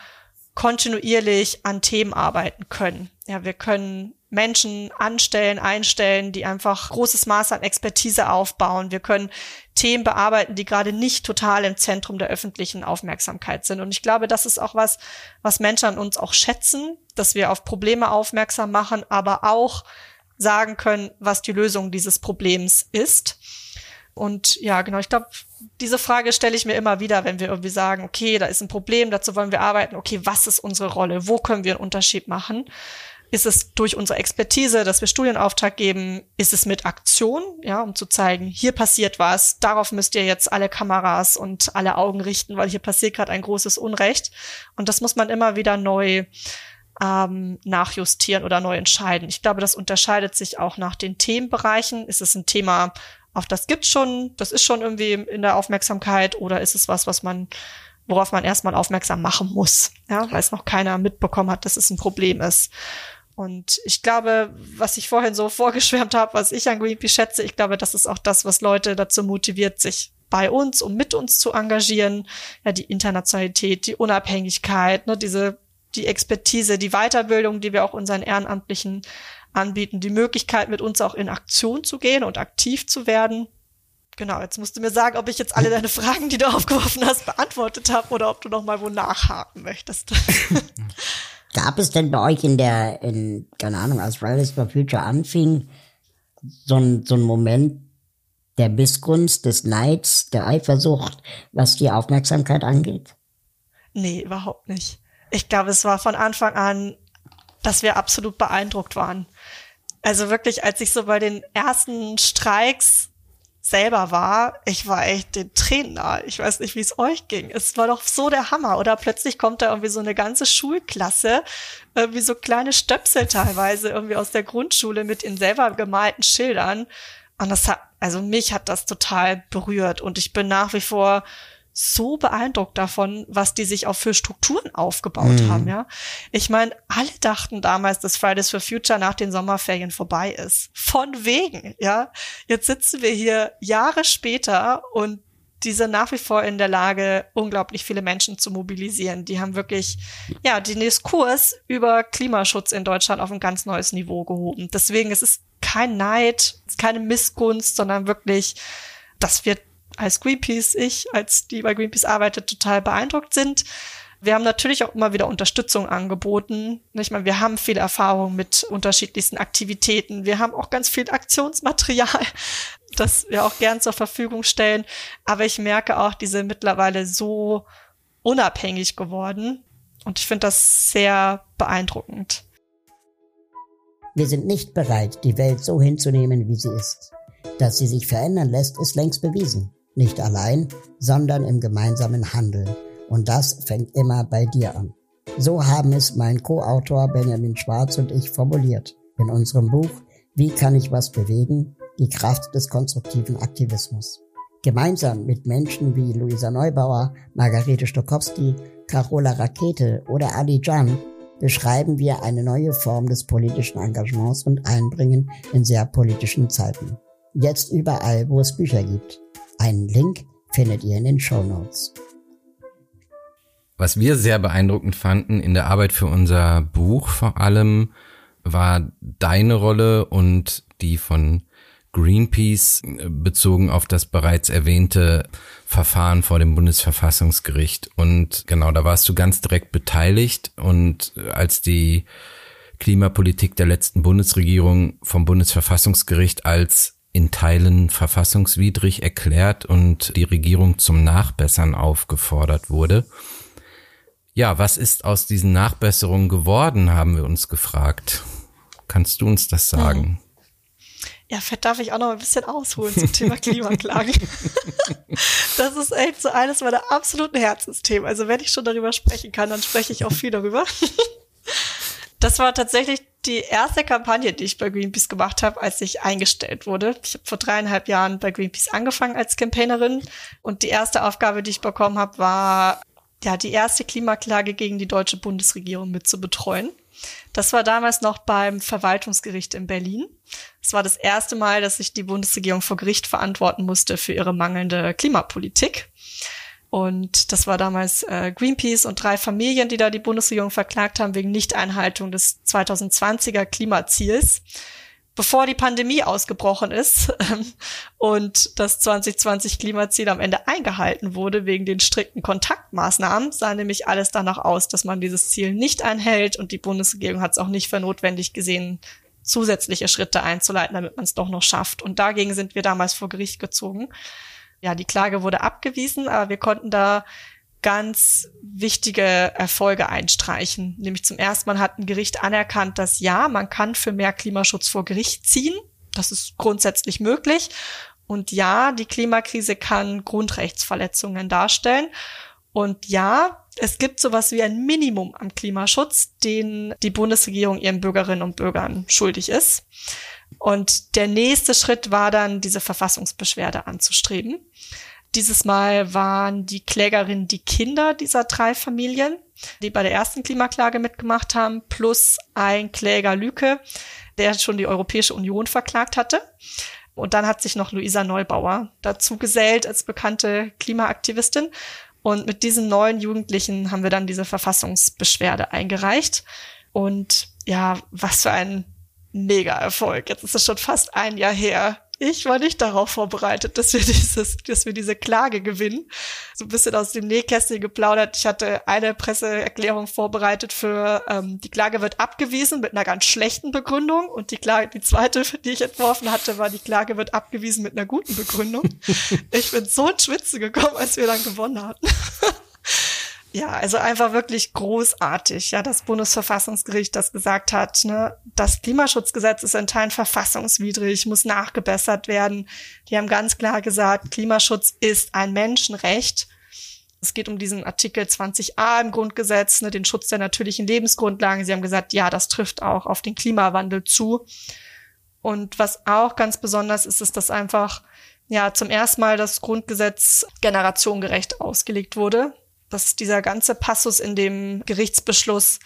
kontinuierlich an Themen arbeiten können. Ja, wir können Menschen anstellen, einstellen, die einfach großes Maß an Expertise aufbauen. Wir können Themen bearbeiten, die gerade nicht total im Zentrum der öffentlichen Aufmerksamkeit sind. Und ich glaube, das ist auch was, was Menschen an uns auch schätzen, dass wir auf Probleme aufmerksam machen, aber auch sagen können, was die Lösung dieses Problems ist. Und ja, genau, ich glaube, diese Frage stelle ich mir immer wieder, wenn wir irgendwie sagen, okay, da ist ein Problem, dazu wollen wir arbeiten, okay, was ist unsere Rolle? Wo können wir einen Unterschied machen? Ist es durch unsere Expertise, dass wir Studienauftrag geben? Ist es mit Aktion, ja, um zu zeigen, hier passiert was, darauf müsst ihr jetzt alle Kameras und alle Augen richten, weil hier passiert gerade ein großes Unrecht. Und das muss man immer wieder neu ähm, nachjustieren oder neu entscheiden. Ich glaube, das unterscheidet sich auch nach den Themenbereichen. Ist es ein Thema, auf das gibt's schon, das ist schon irgendwie in der Aufmerksamkeit oder ist es was, was man worauf man erstmal aufmerksam machen muss, ja, weil es noch keiner mitbekommen hat, dass es ein Problem ist. Und ich glaube, was ich vorhin so vorgeschwärmt habe, was ich an Greenpeace schätze, ich glaube, das ist auch das, was Leute dazu motiviert, sich bei uns und mit uns zu engagieren. Ja, die Internationalität, die Unabhängigkeit, ne, diese, die Expertise, die Weiterbildung, die wir auch unseren Ehrenamtlichen anbieten, die Möglichkeit, mit uns auch in Aktion zu gehen und aktiv zu werden. Genau, jetzt musst du mir sagen, ob ich jetzt alle deine Fragen, die du aufgeworfen hast, beantwortet habe oder ob du noch mal wo nachhaken möchtest. [LAUGHS] Gab es denn bei euch in der, in, keine Ahnung, als Fridays for Future anfing, so ein, so ein Moment der Missgunst, des Neids, der Eifersucht, was die Aufmerksamkeit angeht? Nee, überhaupt nicht. Ich glaube, es war von Anfang an, dass wir absolut beeindruckt waren. Also wirklich, als ich so bei den ersten Streiks selber war, ich war echt den Tränen nahe. Ich weiß nicht, wie es euch ging. Es war doch so der Hammer. Oder plötzlich kommt da irgendwie so eine ganze Schulklasse, irgendwie so kleine Stöpsel teilweise irgendwie aus der Grundschule mit ihren selber gemalten Schildern. Und das hat, also mich hat das total berührt. Und ich bin nach wie vor so beeindruckt davon, was die sich auch für Strukturen aufgebaut mhm. haben, ja. Ich meine, alle dachten damals, dass Fridays for Future nach den Sommerferien vorbei ist. Von wegen, ja. Jetzt sitzen wir hier Jahre später und die sind nach wie vor in der Lage, unglaublich viele Menschen zu mobilisieren. Die haben wirklich, ja, den Diskurs über Klimaschutz in Deutschland auf ein ganz neues Niveau gehoben. Deswegen es ist kein Neid, es ist keine Missgunst, sondern wirklich, dass wir als Greenpeace, ich, als die bei Greenpeace arbeitet, total beeindruckt sind. Wir haben natürlich auch immer wieder Unterstützung angeboten. Ich meine, wir haben viel Erfahrung mit unterschiedlichsten Aktivitäten. Wir haben auch ganz viel Aktionsmaterial, [LAUGHS] das wir auch gern zur Verfügung stellen. Aber ich merke auch, die sind mittlerweile so unabhängig geworden. Und ich finde das sehr beeindruckend. Wir sind nicht bereit, die Welt so hinzunehmen, wie sie ist. Dass sie sich verändern lässt, ist längst bewiesen. Nicht allein, sondern im gemeinsamen Handeln. Und das fängt immer bei dir an. So haben es mein Co-Autor Benjamin Schwarz und ich formuliert in unserem Buch Wie kann ich was bewegen? Die Kraft des konstruktiven Aktivismus. Gemeinsam mit Menschen wie Luisa Neubauer, Margarete Stokowski, Carola Rakete oder Ali Jan beschreiben wir eine neue Form des politischen Engagements und Einbringen in sehr politischen Zeiten. Jetzt überall, wo es Bücher gibt. Einen Link findet ihr in den Show Notes. Was wir sehr beeindruckend fanden in der Arbeit für unser Buch vor allem, war deine Rolle und die von Greenpeace bezogen auf das bereits erwähnte Verfahren vor dem Bundesverfassungsgericht. Und genau, da warst du ganz direkt beteiligt. Und als die Klimapolitik der letzten Bundesregierung vom Bundesverfassungsgericht als in Teilen verfassungswidrig erklärt und die Regierung zum Nachbessern aufgefordert wurde. Ja, was ist aus diesen Nachbesserungen geworden, haben wir uns gefragt. Kannst du uns das sagen? Ja, fett darf ich auch noch ein bisschen ausholen zum Thema [LAUGHS] Klimaklagen. das ist echt so eines meiner absoluten Herzensthemen. Also wenn ich schon darüber sprechen kann, dann spreche ich auch viel darüber. das war tatsächlich die erste Kampagne, die ich bei Greenpeace gemacht habe, als ich eingestellt wurde. Ich habe vor dreieinhalb Jahren bei Greenpeace angefangen als Campaignerin und die erste Aufgabe, die ich bekommen habe, war ja die erste Klimaklage gegen die deutsche Bundesregierung mit zu betreuen. Das war damals noch beim Verwaltungsgericht in Berlin. Es war das erste Mal, dass sich die Bundesregierung vor Gericht verantworten musste für ihre mangelnde Klimapolitik. Und das war damals äh, Greenpeace und drei Familien, die da die Bundesregierung verklagt haben wegen Nichteinhaltung des 2020er Klimaziels, bevor die Pandemie ausgebrochen ist und das 2020 Klimaziel am Ende eingehalten wurde wegen den strikten Kontaktmaßnahmen, sah nämlich alles danach aus, dass man dieses Ziel nicht einhält und die Bundesregierung hat es auch nicht für notwendig gesehen, zusätzliche Schritte einzuleiten, damit man es doch noch schafft. Und dagegen sind wir damals vor Gericht gezogen ja, die Klage wurde abgewiesen, aber wir konnten da ganz wichtige Erfolge einstreichen. Nämlich zum ersten Mal hat ein Gericht anerkannt, dass ja, man kann für mehr Klimaschutz vor Gericht ziehen. Das ist grundsätzlich möglich. Und ja, die Klimakrise kann Grundrechtsverletzungen darstellen. Und ja, es gibt sowas wie ein Minimum am Klimaschutz, den die Bundesregierung ihren Bürgerinnen und Bürgern schuldig ist. Und der nächste Schritt war dann, diese Verfassungsbeschwerde anzustreben. Dieses Mal waren die Klägerinnen die Kinder dieser drei Familien, die bei der ersten Klimaklage mitgemacht haben, plus ein Kläger Lüke, der schon die Europäische Union verklagt hatte. Und dann hat sich noch Luisa Neubauer dazu gesellt als bekannte Klimaaktivistin. Und mit diesen neuen Jugendlichen haben wir dann diese Verfassungsbeschwerde eingereicht. Und ja, was für ein mega Erfolg. Jetzt ist es schon fast ein Jahr her. Ich war nicht darauf vorbereitet, dass wir [LAUGHS] dieses, dass wir diese Klage gewinnen. So ein bisschen aus dem Nähkästchen geplaudert. Ich hatte eine Presseerklärung vorbereitet für ähm, die Klage wird abgewiesen mit einer ganz schlechten Begründung und die Klage, die zweite, [LAUGHS] die ich entworfen hatte, war die Klage wird abgewiesen mit einer guten Begründung. [LAUGHS] ich bin so in Schwitze gekommen, als wir dann gewonnen hatten. Ja, also einfach wirklich großartig, ja, das Bundesverfassungsgericht das gesagt hat, ne, das Klimaschutzgesetz ist in Teilen verfassungswidrig, muss nachgebessert werden. Die haben ganz klar gesagt, Klimaschutz ist ein Menschenrecht. Es geht um diesen Artikel 20a im Grundgesetz, ne, den Schutz der natürlichen Lebensgrundlagen. Sie haben gesagt, ja, das trifft auch auf den Klimawandel zu. Und was auch ganz besonders ist, ist, dass einfach ja zum ersten Mal das Grundgesetz generationengerecht ausgelegt wurde dass dieser ganze Passus in dem Gerichtsbeschluss,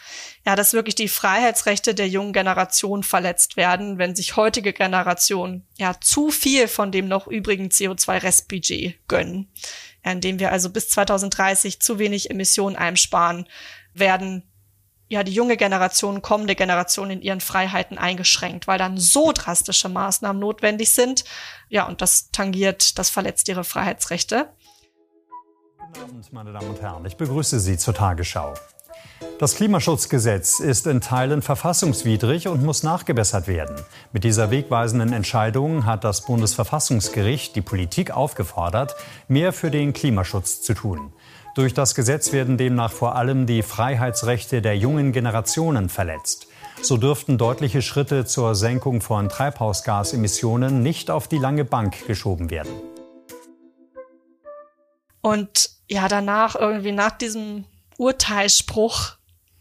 ja, dass wirklich die Freiheitsrechte der jungen Generation verletzt werden, wenn sich heutige Generationen ja zu viel von dem noch übrigen CO2-Restbudget gönnen, ja, indem wir also bis 2030 zu wenig Emissionen einsparen, werden ja die junge Generation, kommende Generation in ihren Freiheiten eingeschränkt, weil dann so drastische Maßnahmen notwendig sind. Ja, und das tangiert, das verletzt ihre Freiheitsrechte. Guten Abend, meine Damen und Herren. Ich begrüße Sie zur Tagesschau. Das Klimaschutzgesetz ist in Teilen verfassungswidrig und muss nachgebessert werden. Mit dieser wegweisenden Entscheidung hat das Bundesverfassungsgericht die Politik aufgefordert, mehr für den Klimaschutz zu tun. Durch das Gesetz werden demnach vor allem die Freiheitsrechte der jungen Generationen verletzt. So dürften deutliche Schritte zur Senkung von Treibhausgasemissionen nicht auf die lange Bank geschoben werden. Und ja, danach irgendwie nach diesem Urteilsspruch,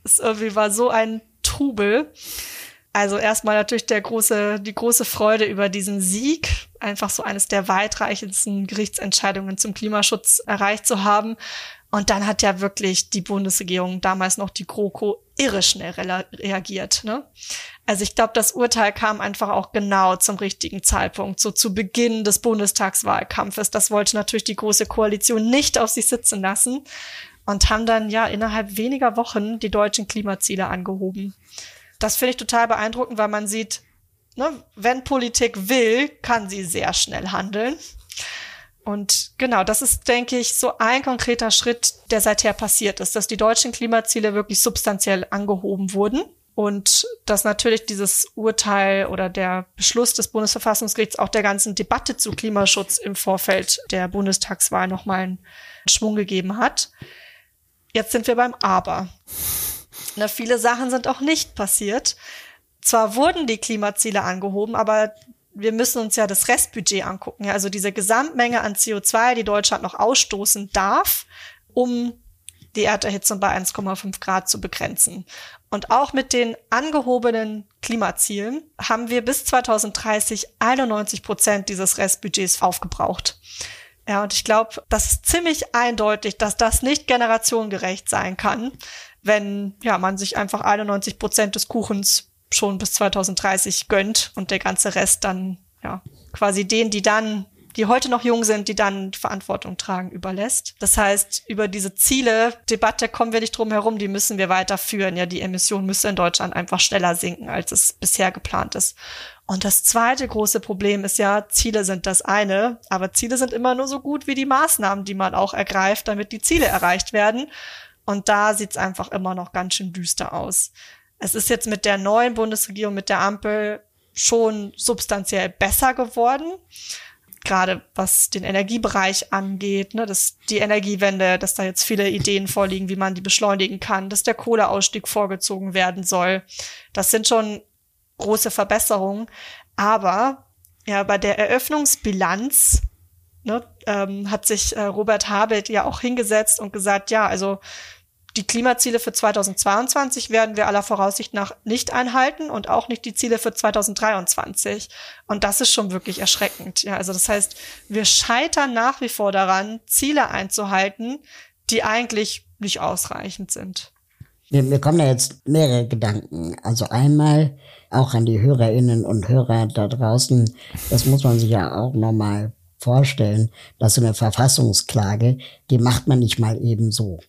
es irgendwie war so ein Trubel. Also erstmal natürlich der große, die große Freude über diesen Sieg, einfach so eines der weitreichendsten Gerichtsentscheidungen zum Klimaschutz erreicht zu haben. Und dann hat ja wirklich die Bundesregierung, damals noch die GroKo, irre schnell reagiert. Ne? Also ich glaube, das Urteil kam einfach auch genau zum richtigen Zeitpunkt, so zu Beginn des Bundestagswahlkampfes. Das wollte natürlich die Große Koalition nicht auf sich sitzen lassen und haben dann ja innerhalb weniger Wochen die deutschen Klimaziele angehoben. Das finde ich total beeindruckend, weil man sieht, ne, wenn Politik will, kann sie sehr schnell handeln. Und genau, das ist, denke ich, so ein konkreter Schritt, der seither passiert ist, dass die deutschen Klimaziele wirklich substanziell angehoben wurden. Und dass natürlich dieses Urteil oder der Beschluss des Bundesverfassungsgerichts auch der ganzen Debatte zu Klimaschutz im Vorfeld der Bundestagswahl nochmal einen Schwung gegeben hat. Jetzt sind wir beim Aber. Na, viele Sachen sind auch nicht passiert. Zwar wurden die Klimaziele angehoben, aber wir müssen uns ja das Restbudget angucken. Ja, also diese Gesamtmenge an CO2, die Deutschland noch ausstoßen darf, um die Erderhitzung bei 1,5 Grad zu begrenzen. Und auch mit den angehobenen Klimazielen haben wir bis 2030 91 Prozent dieses Restbudgets aufgebraucht. Ja, und ich glaube, das ist ziemlich eindeutig, dass das nicht generationengerecht sein kann, wenn ja man sich einfach 91 Prozent des Kuchens schon bis 2030 gönnt und der ganze Rest dann ja quasi denen, die dann die heute noch jung sind, die dann Verantwortung tragen, überlässt. Das heißt, über diese Ziele, Debatte kommen wir nicht drum herum, die müssen wir weiterführen. Ja, die Emissionen müssen in Deutschland einfach schneller sinken, als es bisher geplant ist. Und das zweite große Problem ist ja, Ziele sind das eine, aber Ziele sind immer nur so gut wie die Maßnahmen, die man auch ergreift, damit die Ziele erreicht werden. Und da sieht's einfach immer noch ganz schön düster aus. Es ist jetzt mit der neuen Bundesregierung, mit der Ampel schon substanziell besser geworden gerade was den Energiebereich angeht, ne, dass die Energiewende, dass da jetzt viele Ideen vorliegen, wie man die beschleunigen kann, dass der Kohleausstieg vorgezogen werden soll. Das sind schon große Verbesserungen. Aber ja, bei der Eröffnungsbilanz ne, ähm, hat sich äh, Robert Habeck ja auch hingesetzt und gesagt, ja, also die Klimaziele für 2022 werden wir aller Voraussicht nach nicht einhalten und auch nicht die Ziele für 2023. Und das ist schon wirklich erschreckend. Ja, also das heißt, wir scheitern nach wie vor daran, Ziele einzuhalten, die eigentlich nicht ausreichend sind. Mir, mir kommen da jetzt mehrere Gedanken. Also einmal auch an die Hörerinnen und Hörer da draußen. Das muss man sich ja auch nochmal vorstellen, dass so eine Verfassungsklage, die macht man nicht mal eben so.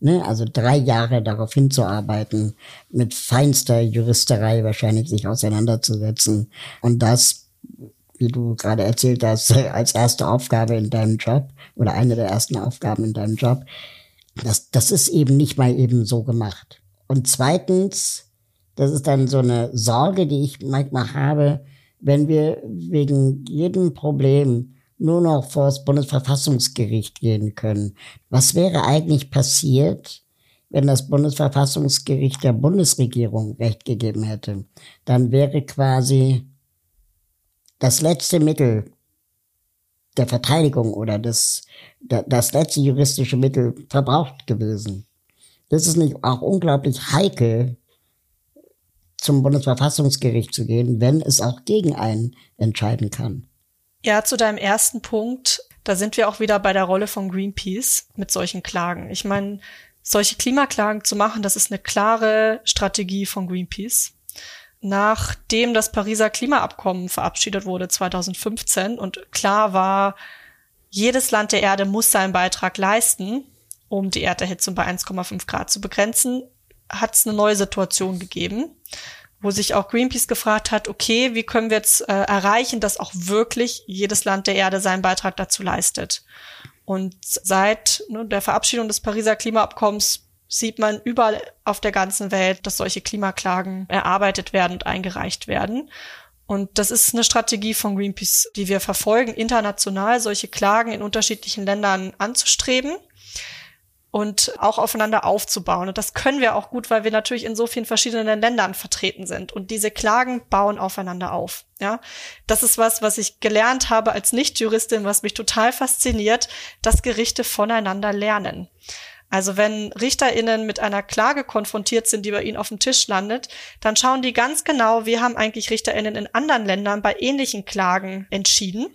Ne? Also drei Jahre darauf hinzuarbeiten, mit feinster Juristerei wahrscheinlich sich auseinanderzusetzen und das, wie du gerade erzählt hast, [LAUGHS] als erste Aufgabe in deinem Job oder eine der ersten Aufgaben in deinem Job, das, das ist eben nicht mal eben so gemacht. Und zweitens, das ist dann so eine Sorge, die ich manchmal habe, wenn wir wegen jedem Problem nur noch vor das Bundesverfassungsgericht gehen können. Was wäre eigentlich passiert, wenn das Bundesverfassungsgericht der Bundesregierung Recht gegeben hätte? Dann wäre quasi das letzte Mittel der Verteidigung oder das, das letzte juristische Mittel verbraucht gewesen. Das ist nicht auch unglaublich heikel, zum Bundesverfassungsgericht zu gehen, wenn es auch gegen einen entscheiden kann. Ja, zu deinem ersten Punkt, da sind wir auch wieder bei der Rolle von Greenpeace mit solchen Klagen. Ich meine, solche Klimaklagen zu machen, das ist eine klare Strategie von Greenpeace. Nachdem das Pariser Klimaabkommen verabschiedet wurde 2015 und klar war, jedes Land der Erde muss seinen Beitrag leisten, um die Erderhitzung bei 1,5 Grad zu begrenzen, hat es eine neue Situation gegeben wo sich auch Greenpeace gefragt hat, okay, wie können wir jetzt äh, erreichen, dass auch wirklich jedes Land der Erde seinen Beitrag dazu leistet. Und seit ne, der Verabschiedung des Pariser Klimaabkommens sieht man überall auf der ganzen Welt, dass solche Klimaklagen erarbeitet werden und eingereicht werden. Und das ist eine Strategie von Greenpeace, die wir verfolgen, international solche Klagen in unterschiedlichen Ländern anzustreben und auch aufeinander aufzubauen. Und das können wir auch gut, weil wir natürlich in so vielen verschiedenen Ländern vertreten sind. Und diese Klagen bauen aufeinander auf. Ja, das ist was, was ich gelernt habe als Nichtjuristin, was mich total fasziniert, dass Gerichte voneinander lernen. Also wenn RichterInnen mit einer Klage konfrontiert sind, die bei ihnen auf dem Tisch landet, dann schauen die ganz genau, wie haben eigentlich RichterInnen in anderen Ländern bei ähnlichen Klagen entschieden.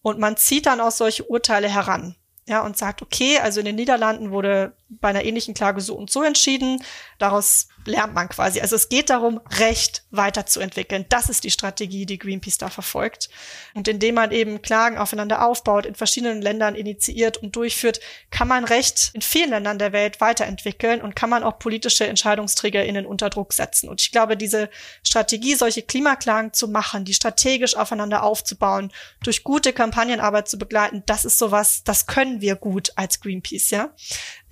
Und man zieht dann auch solche Urteile heran ja, und sagt, okay, also in den Niederlanden wurde bei einer ähnlichen Klage so und so entschieden. Daraus lernt man quasi. Also es geht darum, Recht weiterzuentwickeln. Das ist die Strategie, die Greenpeace da verfolgt. Und indem man eben Klagen aufeinander aufbaut, in verschiedenen Ländern initiiert und durchführt, kann man Recht in vielen Ländern der Welt weiterentwickeln und kann man auch politische EntscheidungsträgerInnen unter Druck setzen. Und ich glaube, diese Strategie, solche Klimaklagen zu machen, die strategisch aufeinander aufzubauen, durch gute Kampagnenarbeit zu begleiten, das ist sowas, das können wir gut als Greenpeace, ja.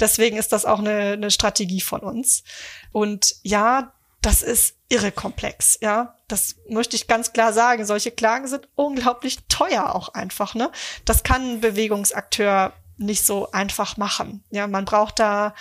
Deswegen ist das auch eine, eine Strategie von uns. Und ja, das ist irre komplex, ja. Das möchte ich ganz klar sagen. Solche Klagen sind unglaublich teuer auch einfach, ne? Das kann ein Bewegungsakteur nicht so einfach machen. Ja, man braucht da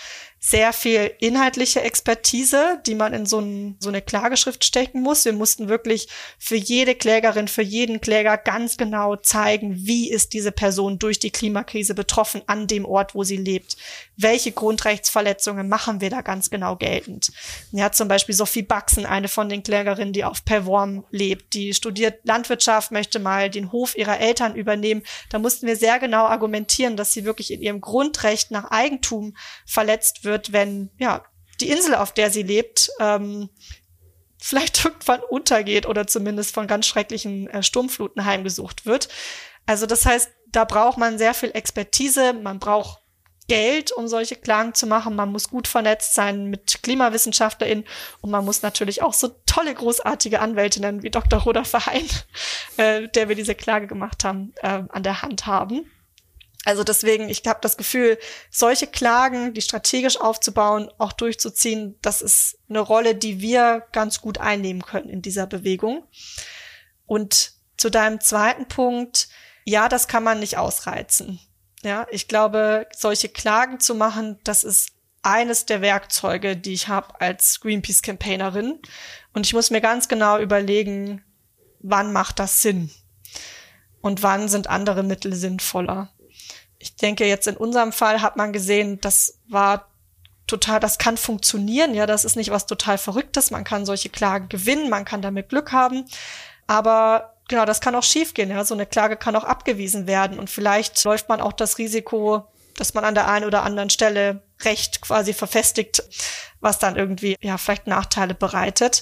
sehr viel inhaltliche Expertise, die man in so, ein, so eine Klageschrift stecken muss. Wir mussten wirklich für jede Klägerin, für jeden Kläger ganz genau zeigen, wie ist diese Person durch die Klimakrise betroffen an dem Ort, wo sie lebt. Welche Grundrechtsverletzungen machen wir da ganz genau geltend? Ja, zum Beispiel Sophie Baxen, eine von den Klägerinnen, die auf Perworm lebt, die studiert Landwirtschaft, möchte mal den Hof ihrer Eltern übernehmen. Da mussten wir sehr genau argumentieren, dass sie wirklich in ihrem Grundrecht nach Eigentum verletzt wird wird, wenn ja die Insel, auf der sie lebt, ähm, vielleicht [LAUGHS] irgendwann untergeht oder zumindest von ganz schrecklichen äh, Sturmfluten heimgesucht wird. Also das heißt, da braucht man sehr viel Expertise, man braucht Geld, um solche Klagen zu machen. Man muss gut vernetzt sein mit KlimawissenschaftlerInnen und man muss natürlich auch so tolle, großartige Anwältinnen wie Dr. Roda Verheyen, [LAUGHS] äh, der wir diese Klage gemacht haben, äh, an der Hand haben. Also deswegen, ich habe das Gefühl, solche Klagen, die strategisch aufzubauen, auch durchzuziehen, das ist eine Rolle, die wir ganz gut einnehmen können in dieser Bewegung. Und zu deinem zweiten Punkt, ja, das kann man nicht ausreizen. Ja, ich glaube, solche Klagen zu machen, das ist eines der Werkzeuge, die ich habe als Greenpeace-Campaignerin. Und ich muss mir ganz genau überlegen, wann macht das Sinn? Und wann sind andere Mittel sinnvoller? Ich denke, jetzt in unserem Fall hat man gesehen, das war total, das kann funktionieren. Ja, das ist nicht was total Verrücktes. Man kann solche Klagen gewinnen, man kann damit Glück haben. Aber genau, das kann auch schiefgehen. Ja, so eine Klage kann auch abgewiesen werden. Und vielleicht läuft man auch das Risiko, dass man an der einen oder anderen Stelle Recht quasi verfestigt, was dann irgendwie, ja, vielleicht Nachteile bereitet.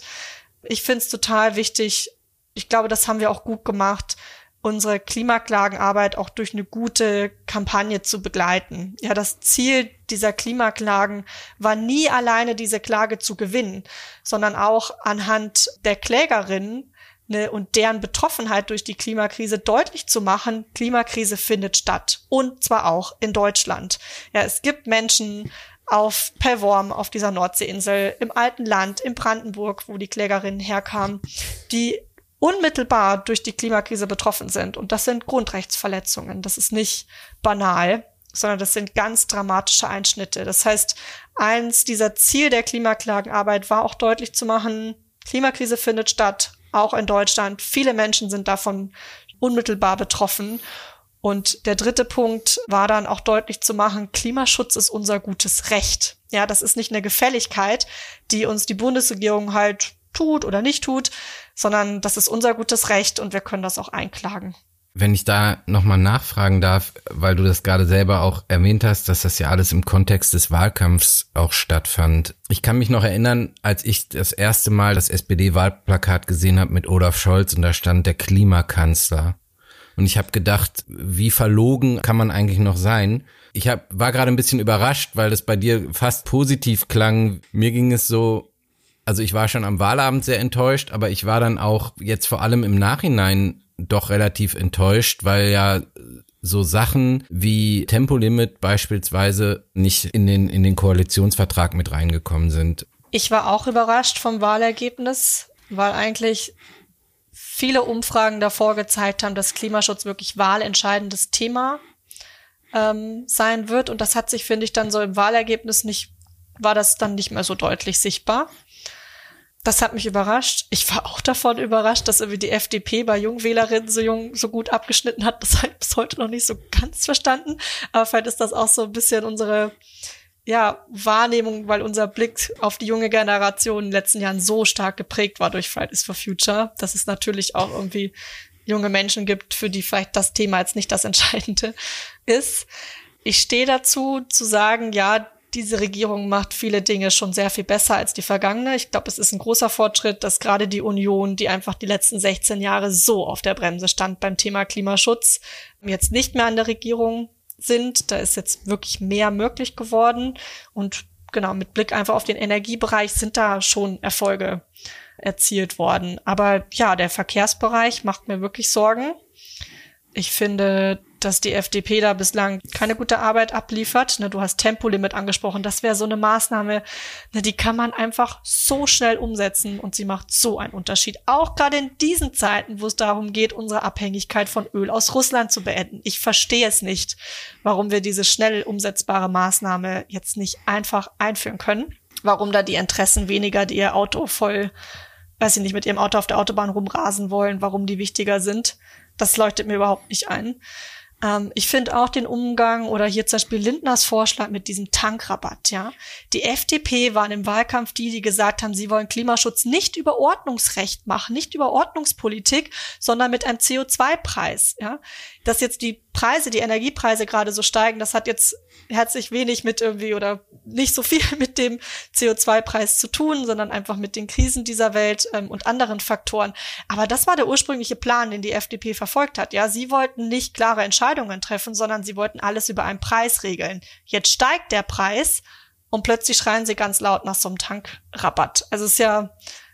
Ich finde es total wichtig. Ich glaube, das haben wir auch gut gemacht unsere Klimaklagenarbeit auch durch eine gute Kampagne zu begleiten. Ja, das Ziel dieser Klimaklagen war nie alleine diese Klage zu gewinnen, sondern auch anhand der Klägerinnen ne, und deren Betroffenheit durch die Klimakrise deutlich zu machen, Klimakrise findet statt. Und zwar auch in Deutschland. Ja, es gibt Menschen, auf Pellworm, auf dieser Nordseeinsel, im alten Land, in Brandenburg, wo die Klägerinnen herkamen, die unmittelbar durch die Klimakrise betroffen sind. Und das sind Grundrechtsverletzungen. Das ist nicht banal, sondern das sind ganz dramatische Einschnitte. Das heißt, eins dieser Ziel der Klimaklagenarbeit war auch deutlich zu machen, Klimakrise findet statt, auch in Deutschland. Viele Menschen sind davon unmittelbar betroffen. Und der dritte Punkt war dann auch deutlich zu machen, Klimaschutz ist unser gutes Recht. Ja, das ist nicht eine Gefälligkeit, die uns die Bundesregierung halt tut oder nicht tut, sondern das ist unser gutes Recht und wir können das auch einklagen. Wenn ich da nochmal nachfragen darf, weil du das gerade selber auch erwähnt hast, dass das ja alles im Kontext des Wahlkampfs auch stattfand. Ich kann mich noch erinnern, als ich das erste Mal das SPD-Wahlplakat gesehen habe mit Olaf Scholz und da stand der Klimakanzler. Und ich habe gedacht, wie verlogen kann man eigentlich noch sein? Ich hab, war gerade ein bisschen überrascht, weil das bei dir fast positiv klang. Mir ging es so, also ich war schon am Wahlabend sehr enttäuscht, aber ich war dann auch jetzt vor allem im Nachhinein doch relativ enttäuscht, weil ja so Sachen wie Tempolimit beispielsweise nicht in den, in den Koalitionsvertrag mit reingekommen sind. Ich war auch überrascht vom Wahlergebnis, weil eigentlich viele Umfragen davor gezeigt haben, dass Klimaschutz wirklich wahlentscheidendes Thema ähm, sein wird. Und das hat sich, finde ich, dann so im Wahlergebnis nicht, war das dann nicht mehr so deutlich sichtbar. Das hat mich überrascht. Ich war auch davon überrascht, dass irgendwie die FDP bei Jungwählerinnen so jung, so gut abgeschnitten hat. Das habe ich bis heute noch nicht so ganz verstanden. Aber vielleicht ist das auch so ein bisschen unsere, ja, Wahrnehmung, weil unser Blick auf die junge Generation in den letzten Jahren so stark geprägt war durch Fridays for Future, dass es natürlich auch irgendwie junge Menschen gibt, für die vielleicht das Thema jetzt nicht das Entscheidende ist. Ich stehe dazu zu sagen, ja, diese Regierung macht viele Dinge schon sehr viel besser als die vergangene. Ich glaube, es ist ein großer Fortschritt, dass gerade die Union, die einfach die letzten 16 Jahre so auf der Bremse stand beim Thema Klimaschutz, jetzt nicht mehr an der Regierung sind. Da ist jetzt wirklich mehr möglich geworden. Und genau, mit Blick einfach auf den Energiebereich sind da schon Erfolge erzielt worden. Aber ja, der Verkehrsbereich macht mir wirklich Sorgen. Ich finde, dass die FDP da bislang keine gute Arbeit abliefert. Ne, du hast Tempolimit angesprochen. Das wäre so eine Maßnahme, ne, die kann man einfach so schnell umsetzen und sie macht so einen Unterschied. Auch gerade in diesen Zeiten, wo es darum geht, unsere Abhängigkeit von Öl aus Russland zu beenden. Ich verstehe es nicht, warum wir diese schnell umsetzbare Maßnahme jetzt nicht einfach einführen können. Warum da die Interessen weniger, die ihr Auto voll, weiß ich nicht, mit ihrem Auto auf der Autobahn rumrasen wollen, warum die wichtiger sind. Das leuchtet mir überhaupt nicht ein. Ähm, ich finde auch den Umgang oder hier zum Beispiel Lindners Vorschlag mit diesem Tankrabatt, ja. Die FDP waren im Wahlkampf die, die gesagt haben, sie wollen Klimaschutz nicht über Ordnungsrecht machen, nicht über Ordnungspolitik, sondern mit einem CO2-Preis, ja. Dass jetzt die Preise, die Energiepreise gerade so steigen, das hat jetzt herzlich wenig mit irgendwie oder nicht so viel [LAUGHS] mit dem CO2-Preis zu tun, sondern einfach mit den Krisen dieser Welt ähm, und anderen Faktoren. Aber das war der ursprüngliche Plan, den die FDP verfolgt hat. Ja, sie wollten nicht klare Entscheidungen treffen, sondern sie wollten alles über einen Preis regeln. Jetzt steigt der Preis und plötzlich schreien sie ganz laut nach so einem Tankrabatt. Also es ist ja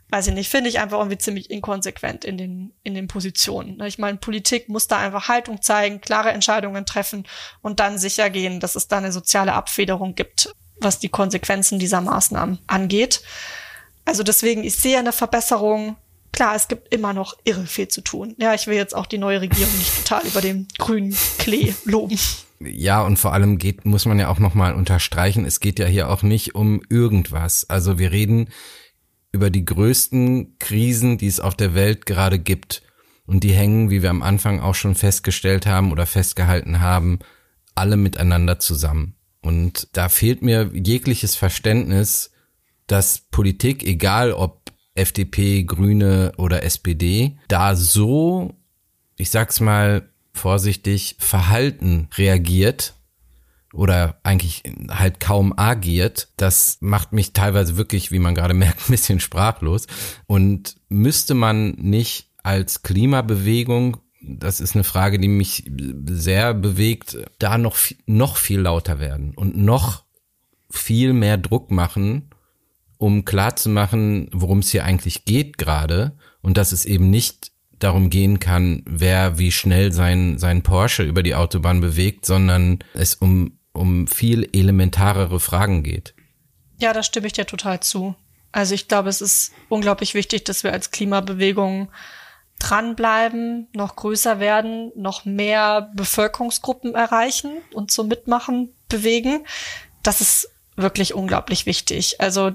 weiß ich nicht, finde ich einfach irgendwie ziemlich inkonsequent in den, in den Positionen. Ne? Ich meine, Politik muss da einfach Haltung zeigen, klare Entscheidungen treffen und dann sicher gehen, dass es da eine soziale Abfederung gibt, was die Konsequenzen dieser Maßnahmen angeht. Also deswegen, ich sehe eine Verbesserung. Klar, es gibt immer noch irre viel zu tun. Ja, ich will jetzt auch die neue Regierung nicht total über den grünen Klee loben. Ja, und vor allem geht, muss man ja auch nochmal unterstreichen, es geht ja hier auch nicht um irgendwas. Also wir reden über die größten Krisen, die es auf der Welt gerade gibt. Und die hängen, wie wir am Anfang auch schon festgestellt haben oder festgehalten haben, alle miteinander zusammen. Und da fehlt mir jegliches Verständnis, dass Politik, egal ob FDP, Grüne oder SPD, da so, ich sag's mal vorsichtig, verhalten reagiert oder eigentlich halt kaum agiert, das macht mich teilweise wirklich, wie man gerade [LAUGHS] merkt, ein bisschen sprachlos. Und müsste man nicht als Klimabewegung, das ist eine Frage, die mich sehr bewegt, da noch, noch viel lauter werden und noch viel mehr Druck machen, um klarzumachen, worum es hier eigentlich geht gerade und dass es eben nicht darum gehen kann, wer wie schnell sein, sein Porsche über die Autobahn bewegt, sondern es um um viel elementarere Fragen geht. Ja, da stimme ich dir total zu. Also ich glaube, es ist unglaublich wichtig, dass wir als Klimabewegung dranbleiben, noch größer werden, noch mehr Bevölkerungsgruppen erreichen und zum Mitmachen bewegen. Das ist wirklich unglaublich wichtig. Also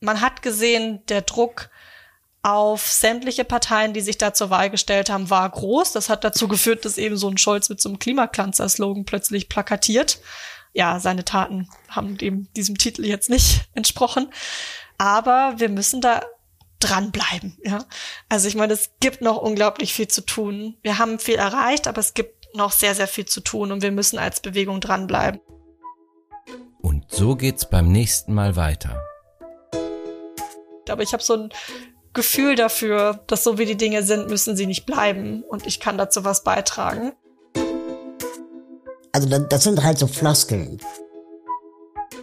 man hat gesehen, der Druck auf sämtliche Parteien, die sich da zur Wahl gestellt haben, war groß. Das hat dazu geführt, dass eben so ein Scholz mit so einem Klimaklanzer-Slogan plötzlich plakatiert. Ja, seine Taten haben dem, diesem Titel jetzt nicht [LAUGHS] entsprochen. Aber wir müssen da dranbleiben, ja. Also ich meine, es gibt noch unglaublich viel zu tun. Wir haben viel erreicht, aber es gibt noch sehr, sehr viel zu tun und wir müssen als Bewegung dranbleiben. Und so geht's beim nächsten Mal weiter. Aber ich habe so ein Gefühl dafür, dass so wie die Dinge sind, müssen sie nicht bleiben und ich kann dazu was beitragen. Also das sind halt so Floskeln.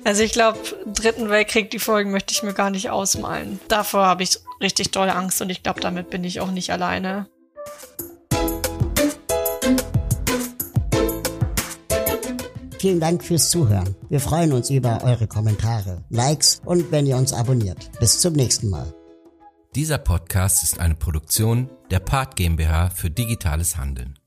Also ich glaube, Dritten Weltkrieg, die Folgen möchte ich mir gar nicht ausmalen. Davor habe ich richtig dolle Angst und ich glaube, damit bin ich auch nicht alleine. Vielen Dank fürs Zuhören. Wir freuen uns über eure Kommentare, Likes und wenn ihr uns abonniert. Bis zum nächsten Mal. Dieser Podcast ist eine Produktion der Part GmbH für digitales Handeln.